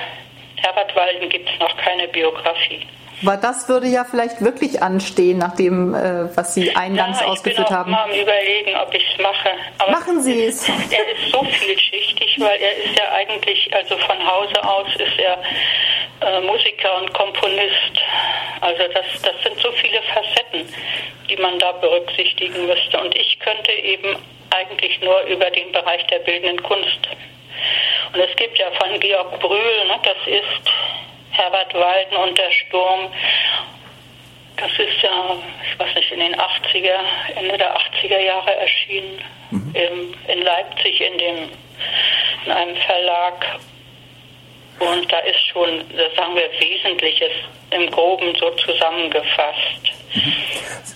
Herbert Walden gibt es noch keine Biografie. Aber das würde ja vielleicht wirklich anstehen, nach dem, äh, was Sie eingangs ja, ausgeführt haben. Ich bin auch mal am überlegen, ob ich es mache. Aber Machen Sie es. Er ist so vielschichtig, weil er ist ja eigentlich, also von Hause aus ist er äh, Musiker und Komponist. Also das, das sind so viele Facetten, die man da berücksichtigen müsste. Und ich könnte eben eigentlich nur über den Bereich der bildenden Kunst. Und es gibt ja von Georg Brühl, ne, das ist Herbert Walden und der Sturm. Das ist ja, ich weiß nicht, in den 80er, Ende der 80er Jahre erschienen, mhm. in, in Leipzig in, dem, in einem Verlag. Und da ist schon, sagen wir, Wesentliches im Groben so zusammengefasst.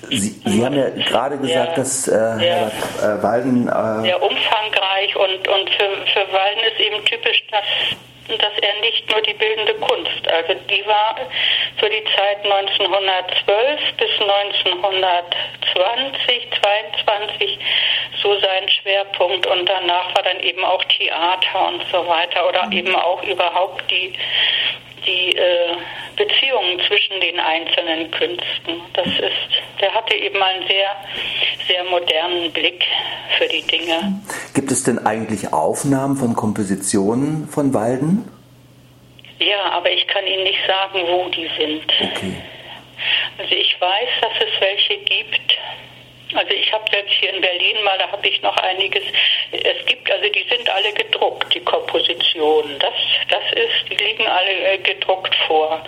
Sie, Sie haben ja gerade gesagt, ja, dass äh, Herr äh, Walden. Äh, sehr umfangreich und, und für, für Walden ist eben typisch, dass dass er nicht nur die bildende Kunst, also die war für die Zeit 1912 bis 1920, 22 so sein Schwerpunkt und danach war dann eben auch Theater und so weiter oder mhm. eben auch überhaupt die die äh, Beziehungen zwischen den einzelnen Künsten. Das ist, der hatte eben einen sehr, sehr modernen Blick für die Dinge. Gibt es denn eigentlich Aufnahmen von Kompositionen von Walden? Ja, aber ich kann Ihnen nicht sagen, wo die sind. Okay. Also ich weiß, dass es welche gibt. Also ich habe selbst hier in Berlin mal, da habe ich noch einiges. Es gibt, also die sind alle gedruckt, die Kompositionen. Das, das ist, die liegen alle äh, gedruckt vor.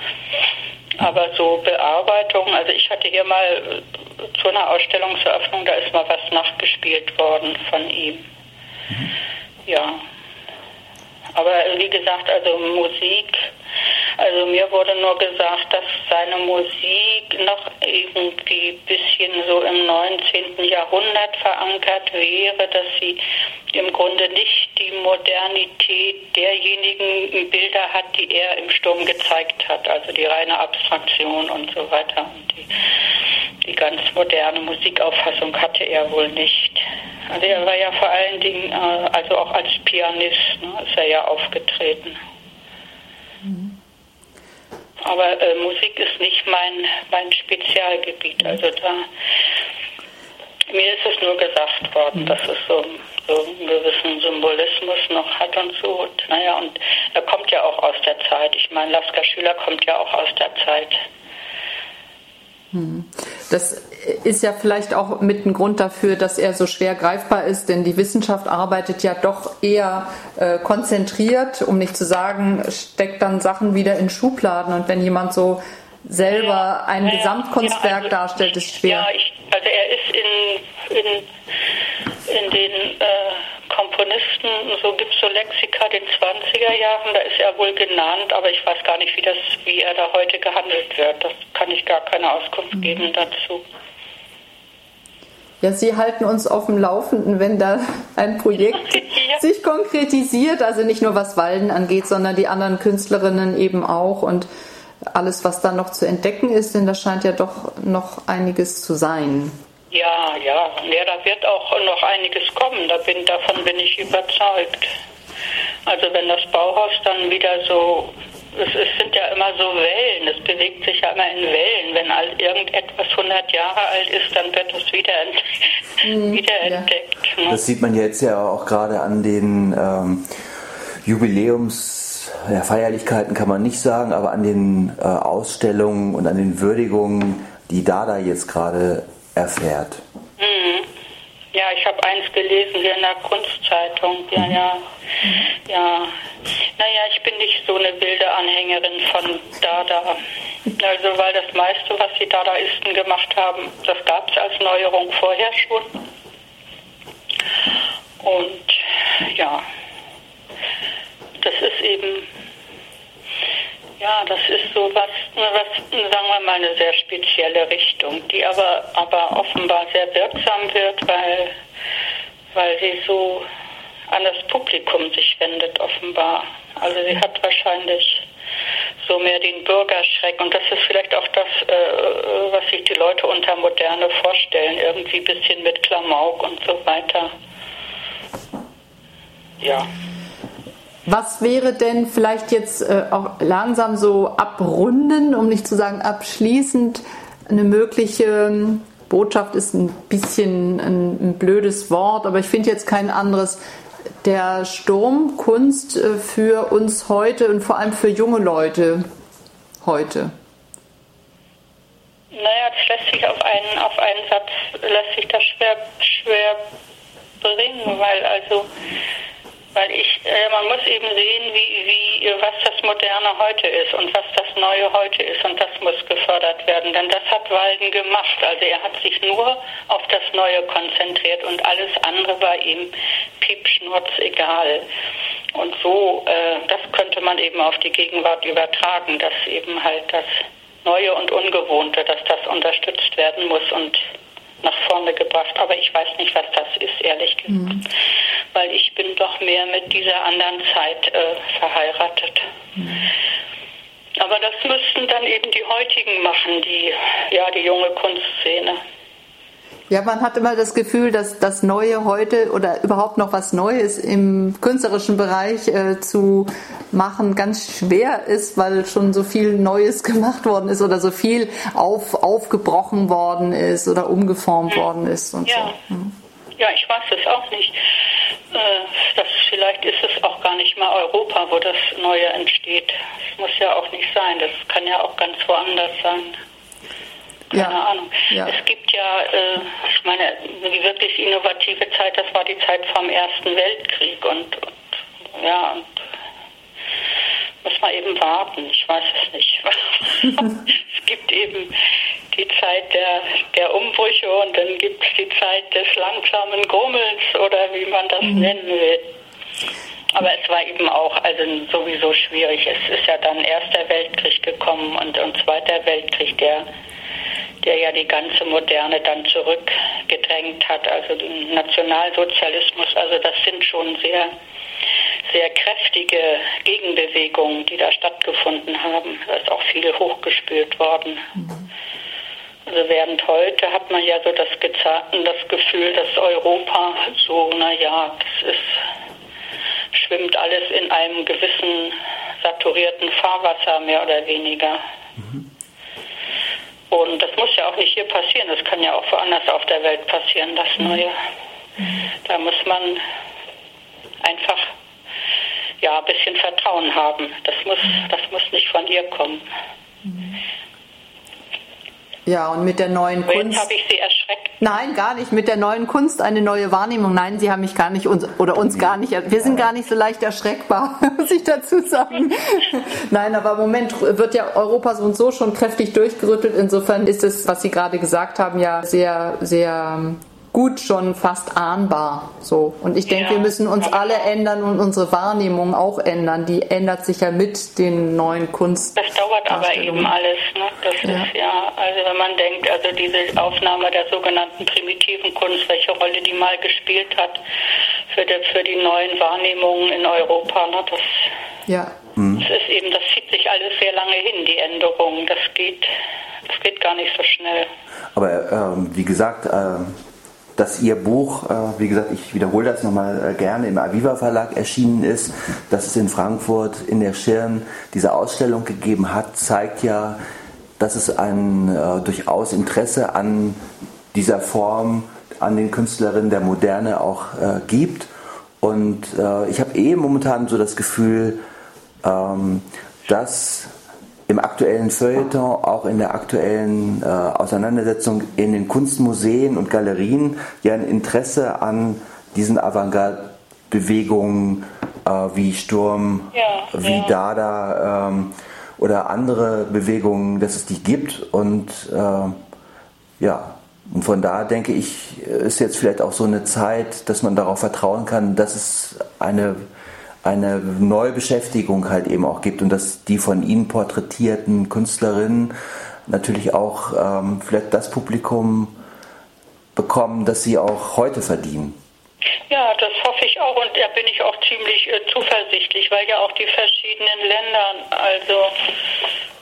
Aber so Bearbeitung, also ich hatte hier mal äh, zu einer Ausstellungseröffnung, da ist mal was nachgespielt worden von ihm. Mhm. Ja. Aber wie gesagt, also Musik, also mir wurde nur gesagt, dass seine Musik noch irgendwie ein bisschen so im 19. Jahrhundert verankert wäre, dass sie im Grunde nicht die Modernität derjenigen Bilder hat, die er im Sturm gezeigt hat, also die reine Abstraktion und so weiter. Und die, die ganz moderne Musikauffassung hatte er wohl nicht. Also er war ja vor allen Dingen, äh, also auch als Pianist, ne, ist er ja aufgetreten. Aber äh, Musik ist nicht mein, mein Spezialgebiet. Also da mir ist es nur gesagt worden, dass es so, so einen gewissen Symbolismus noch hat und so. Und, naja, und er kommt ja auch aus der Zeit. Ich meine, Lasker Schüler kommt ja auch aus der Zeit. Mhm. Das ist ja vielleicht auch mit ein Grund dafür, dass er so schwer greifbar ist, denn die Wissenschaft arbeitet ja doch eher äh, konzentriert, um nicht zu sagen, steckt dann Sachen wieder in Schubladen und wenn jemand so selber ja, ein ja, Gesamtkunstwerk ja, also darstellt, ist schwer. Ja, ich, also er ist in, in, in den äh, Komponisten, so gibt es so Lexika den 20er Jahren, da ist er wohl genannt, aber ich weiß gar nicht, wie, das, wie er da heute gehandelt wird. Das kann ich gar keine Auskunft mhm. geben dazu. Ja, Sie halten uns auf dem Laufenden, wenn da ein Projekt ja. sich konkretisiert, also nicht nur was Walden angeht, sondern die anderen Künstlerinnen eben auch und alles, was da noch zu entdecken ist, denn da scheint ja doch noch einiges zu sein. Ja, ja, ja, da wird auch noch einiges kommen, da bin, davon bin ich überzeugt. Also wenn das Bauhaus dann wieder so es, es, sind ja immer so Wellen, es bewegt sich ja immer in Wellen. Wenn all, irgendetwas 100 Jahre alt ist, dann wird es wieder, mhm, wiederentdeckt. Ja. Ne? Das sieht man jetzt ja auch gerade an den ähm, Jubiläums- ja, Feierlichkeiten kann man nicht sagen, aber an den äh, Ausstellungen und an den Würdigungen, die Dada jetzt gerade erfährt. Mhm. Ja, ich habe eins gelesen hier in der Kunstzeitung. Ja, mhm. ja. Ja. Naja, ich bin nicht so eine wilde Anhängerin von Dada. Also, weil das meiste, was die Dadaisten gemacht haben, das gab es als Neuerung vorher schon. Und ja, das ist eben Ja, das ist so was, was, sagen wir mal, eine sehr spezielle Richtung, die aber, aber offenbar sehr wirksam wird, weil, weil sie so an das Publikum sich wendet, offenbar. Also sie hat wahrscheinlich so mehr den Bürgerschreck und das ist vielleicht auch das, äh, was sich die Leute unter Moderne vorstellen, irgendwie ein bisschen mit Klamauk und so weiter. Ja. Was wäre denn vielleicht jetzt äh, auch langsam so abrunden, um nicht zu sagen abschließend, eine mögliche ähm, Botschaft ist ein bisschen ein, ein blödes Wort, aber ich finde jetzt kein anderes. Der Sturmkunst äh, für uns heute und vor allem für junge Leute heute. Naja, das lässt sich auf einen, auf einen Satz, lässt sich das schwer, schwer bringen, weil also weil ich, äh, man muss eben sehen, wie, wie, was das Moderne heute ist und was das Neue heute ist und das muss gefördert werden. Denn das hat Walden gemacht. Also er hat sich nur auf das Neue konzentriert und alles andere war ihm piepschnurz egal. Und so, äh, das könnte man eben auf die Gegenwart übertragen, dass eben halt das Neue und Ungewohnte, dass das unterstützt werden muss und nach vorne gebracht. Aber ich weiß nicht, was das ist, ehrlich gesagt. Mhm. Weil ich bin doch mehr mit dieser anderen Zeit äh, verheiratet. Mhm. Aber das müssten dann eben die heutigen machen, die, ja, die junge Kunstszene. Ja, man hat immer das Gefühl, dass das Neue heute oder überhaupt noch was Neues im künstlerischen Bereich äh, zu machen ganz schwer ist, weil schon so viel Neues gemacht worden ist oder so viel auf, aufgebrochen worden ist oder umgeformt worden ist und ja. so. Hm. Ja, ich weiß es auch nicht. Äh, das, vielleicht ist es auch gar nicht mal Europa, wo das Neue entsteht. Das muss ja auch nicht sein. Das kann ja auch ganz woanders sein. Keine ja. Ahnung. Ja. Es gibt ja, äh, ich meine, die wirklich innovative Zeit, das war die Zeit vom Ersten Weltkrieg und, und ja, und muss man eben warten. Ich weiß es nicht. es gibt eben die Zeit der, der Umbrüche und dann gibt es die Zeit des langsamen Grummelns oder wie man das mhm. nennen will. Aber es war eben auch also sowieso schwierig. Es ist ja dann Erster Weltkrieg gekommen und, und Zweiter Weltkrieg, der der ja die ganze Moderne dann zurückgedrängt hat, also den Nationalsozialismus. Also das sind schon sehr, sehr kräftige Gegenbewegungen, die da stattgefunden haben. Da ist auch viel hochgespült worden. Also während heute hat man ja so das, das Gefühl, dass Europa so, naja, das ist, schwimmt alles in einem gewissen saturierten Fahrwasser mehr oder weniger. Mhm. Und das muss ja auch nicht hier passieren, das kann ja auch woanders auf der Welt passieren, das mhm. Neue. Da muss man einfach ja, ein bisschen Vertrauen haben. Das muss, das muss nicht von hier kommen. Ja, und mit der neuen Kunst. habe ich Sie erschreckt. Nein, gar nicht. Mit der neuen Kunst eine neue Wahrnehmung. Nein, Sie haben mich gar nicht uns oder uns gar nicht. Wir sind gar nicht so leicht erschreckbar, muss ich dazu sagen. Nein, aber im Moment wird ja Europa so und so schon kräftig durchgerüttelt. Insofern ist es, was Sie gerade gesagt haben, ja sehr, sehr gut schon fast ahnbar. So. Und ich denke, ja, wir müssen uns alle ändern und unsere Wahrnehmung auch ändern. Die ändert sich ja mit den neuen Kunst. Das dauert aber eben alles. Ne? Das ja. ist ja, also wenn man denkt, also diese Aufnahme der sogenannten primitiven Kunst, welche Rolle die mal gespielt hat für die, für die neuen Wahrnehmungen in Europa, ne? das, ja. das ist eben, das zieht sich alles sehr lange hin, die Änderungen. Das geht, das geht gar nicht so schnell. Aber ähm, wie gesagt, ähm dass Ihr Buch, äh, wie gesagt, ich wiederhole das nochmal äh, gerne, im Aviva Verlag erschienen ist, dass es in Frankfurt in der Schirn diese Ausstellung gegeben hat, zeigt ja, dass es ein äh, durchaus Interesse an dieser Form, an den Künstlerinnen der Moderne auch gibt. Und ich habe eh momentan so das Gefühl, ähm, dass im aktuellen Feuilleton, auch in der aktuellen äh, Auseinandersetzung in den Kunstmuseen und Galerien ja ein Interesse an diesen Avantgarde-Bewegungen äh, wie Sturm, ja, wie ja. Dada ähm, oder andere Bewegungen, dass es die gibt und äh, ja, und von da denke ich, ist jetzt vielleicht auch so eine Zeit, dass man darauf vertrauen kann, dass es eine eine Neubeschäftigung halt eben auch gibt und dass die von Ihnen porträtierten Künstlerinnen natürlich auch ähm, vielleicht das Publikum bekommen, das sie auch heute verdienen. Ja, das hoffe ich auch und da bin ich auch ziemlich äh, zuversichtlich, weil ja auch die verschiedenen Länder, also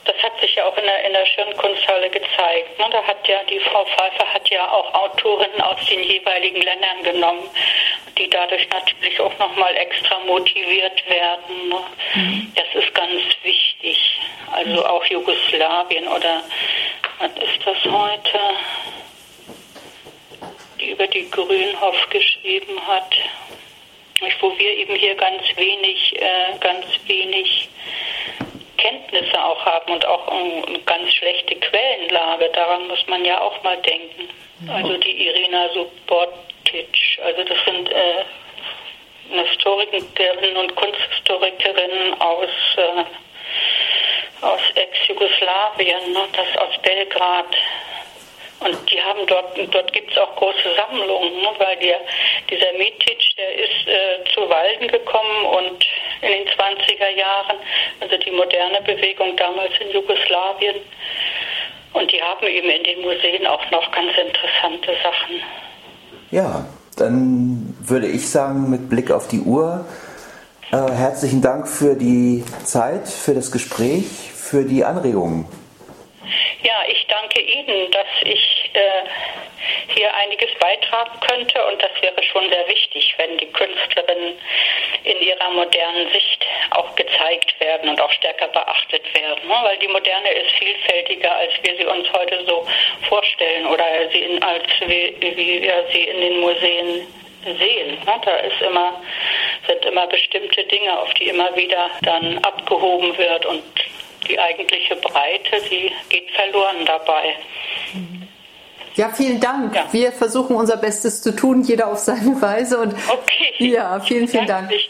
das hat sich ja auch in der, in der Schirnkunsthalle gezeigt. Ne? Da hat ja die Frau Pfeiffer hat ja auch Autorinnen aus den jeweiligen Ländern genommen, die dadurch natürlich auch nochmal extra motiviert werden. Ne? Mhm. Das ist ganz wichtig. Also auch Jugoslawien oder was ist das heute? Die über die Grünhoff geschrieben hat wo wir eben hier ganz wenig, äh, ganz wenig Kenntnisse auch haben und auch eine ganz schlechte Quellenlage. Daran muss man ja auch mal denken. Also die Irina Subotic, also das sind äh, Historikerinnen und Kunsthistorikerinnen aus, äh, aus Ex-Jugoslawien, ne, das aus Belgrad. Und die haben dort, dort gibt es auch große Sammlungen, ne, weil der, dieser Mitic, der ist äh, zu Walden gekommen und in den 20er Jahren, also die moderne Bewegung damals in Jugoslawien. Und die haben eben in den Museen auch noch ganz interessante Sachen. Ja, dann würde ich sagen, mit Blick auf die Uhr, äh, herzlichen Dank für die Zeit, für das Gespräch, für die Anregungen. Ja, ich danke Ihnen, dass ich äh, hier einiges beitragen könnte und das wäre schon sehr wichtig, wenn die Künstlerinnen in ihrer modernen Sicht auch gezeigt werden und auch stärker beachtet werden, ne? weil die Moderne ist vielfältiger, als wir sie uns heute so vorstellen oder sie in, als wie, wir sie in den Museen sehen. Ne? Da ist immer, sind immer bestimmte Dinge, auf die immer wieder dann abgehoben wird und die eigentliche Breite, die geht verloren dabei. Ja, vielen Dank. Ja. Wir versuchen unser Bestes zu tun, jeder auf seine Weise. Und okay. Ja, vielen, vielen Dank. Dank.